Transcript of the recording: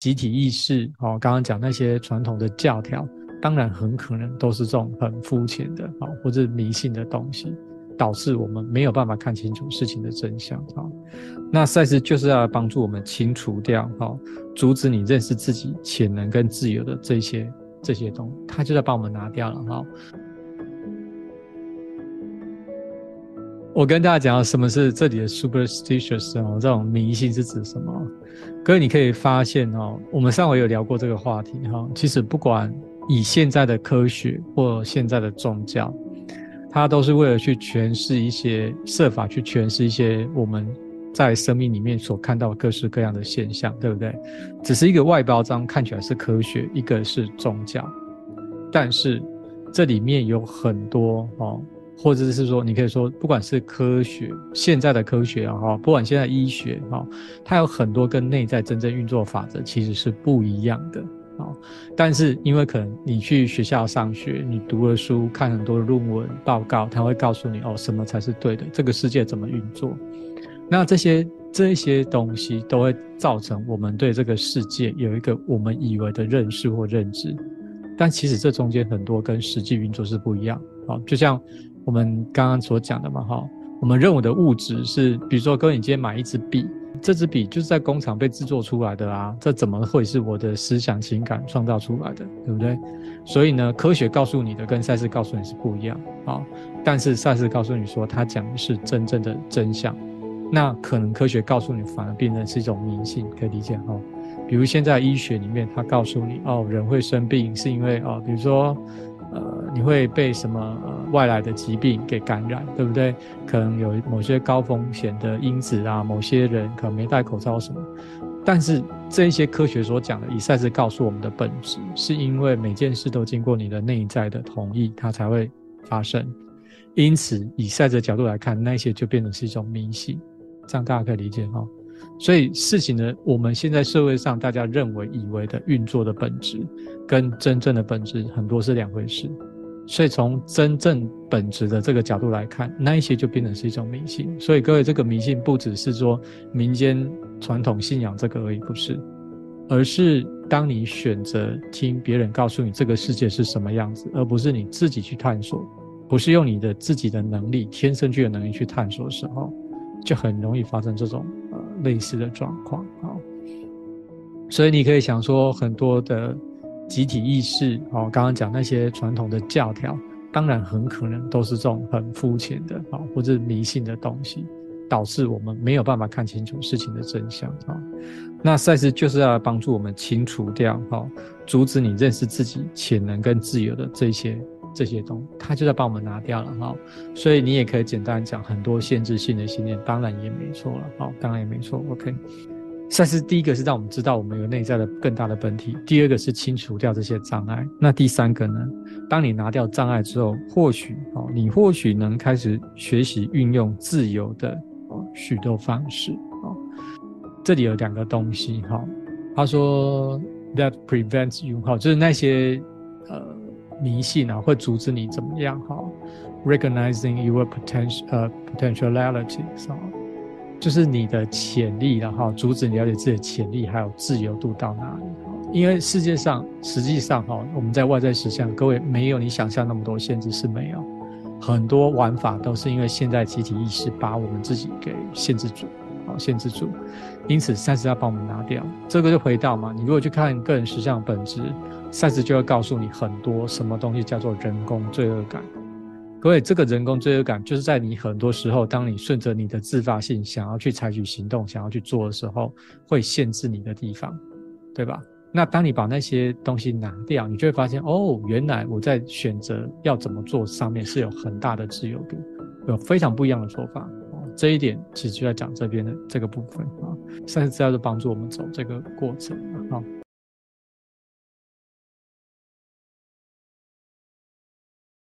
集体意识，哦，刚刚讲那些传统的教条，当然很可能都是这种很肤浅的，哦，或者迷信的东西，导致我们没有办法看清楚事情的真相，哦。那赛事就是要帮助我们清除掉，哦，阻止你认识自己潜能跟自由的这些这些东西，它就在帮我们拿掉了，哈。我跟大家讲什么是这里的 superstitious 哦，这种迷信是指什么？各位你可以发现哦，我们上回有聊过这个话题哈。其实不管以现在的科学或现在的宗教，它都是为了去诠释一些设法去诠释一些我们在生命里面所看到各式各样的现象，对不对？只是一个外包装看起来是科学，一个是宗教，但是这里面有很多哦。或者是说，你可以说，不管是科学，现在的科学啊，哈，不管现在医学哈，它有很多跟内在真正运作法则其实是不一样的啊。但是因为可能你去学校上学，你读了书，看很多论文报告，他会告诉你哦，什么才是对的，这个世界怎么运作。那这些这些东西都会造成我们对这个世界有一个我们以为的认识或认知，但其实这中间很多跟实际运作是不一样啊，就像。我们刚刚所讲的嘛，哈，我们认为的物质是，比如说，哥，你今天买一支笔，这支笔就是在工厂被制作出来的啊，这怎么会是我的思想情感创造出来的，对不对？所以呢，科学告诉你的跟赛事告诉你是不一样啊，但是赛事告诉你说他讲的是真正的真相，那可能科学告诉你反而变成是一种迷信，可以理解哈？比如现在医学里面，他告诉你哦，人会生病是因为哦，比如说。呃，你会被什么外来的疾病给感染，对不对？可能有某些高风险的因子啊，某些人可能没戴口罩什么。但是这一些科学所讲的，以赛斯告诉我们的本质，是因为每件事都经过你的内在的同意，它才会发生。因此，以赛的角度来看，那些就变成是一种迷信，这样大家可以理解哈。所以事情呢，我们现在社会上大家认为以为的运作的本质，跟真正的本质很多是两回事。所以从真正本质的这个角度来看，那一些就变成是一种迷信。所以各位，这个迷信不只是说民间传统信仰这个而已，不是，而是当你选择听别人告诉你这个世界是什么样子，而不是你自己去探索，不是用你的自己的能力、天生具有能力去探索的时候，就很容易发生这种。类似的状况啊，所以你可以想说，很多的集体意识哦，刚刚讲那些传统的教条，当然很可能都是这种很肤浅的啊，或者迷信的东西，导致我们没有办法看清楚事情的真相啊。那赛事就是要帮助我们清除掉哈，阻止你认识自己潜能跟自由的这些。这些东西，他就在帮我们拿掉了哈，所以你也可以简单讲很多限制性的信念，当然也没错了，好，当然也没错。OK，赛事第一个是让我们知道我们有内在的更大的本体，第二个是清除掉这些障碍，那第三个呢？当你拿掉障碍之后，或许哦，你或许能开始学习运用自由的哦许多方式哦。这里有两个东西哈，他说 that prevents you 哈，就是那些呃。迷信啊，会阻止你怎么样？哈，recognizing your potential 呃 potentialities 啊，就是你的潜力，然后阻止你了解自己的潜力还有自由度到哪里？因为世界上实际上哈，我们在外在实相，各位没有你想象那么多限制是没有，很多玩法都是因为现在集体意识把我们自己给限制住，限制住，因此赛斯要帮我们拿掉，这个就回到嘛，你如果去看个人实相本质。赛斯就会告诉你很多什么东西叫做人工罪恶感。各位，这个人工罪恶感就是在你很多时候，当你顺着你的自发性想要去采取行动、想要去做的时候，会限制你的地方，对吧？那当你把那些东西拿掉，你就会发现，哦，原来我在选择要怎么做上面是有很大的自由度，有非常不一样的做法。这一点其实就在讲这边的这个部分啊。赛斯资料就帮助我们走这个过程啊。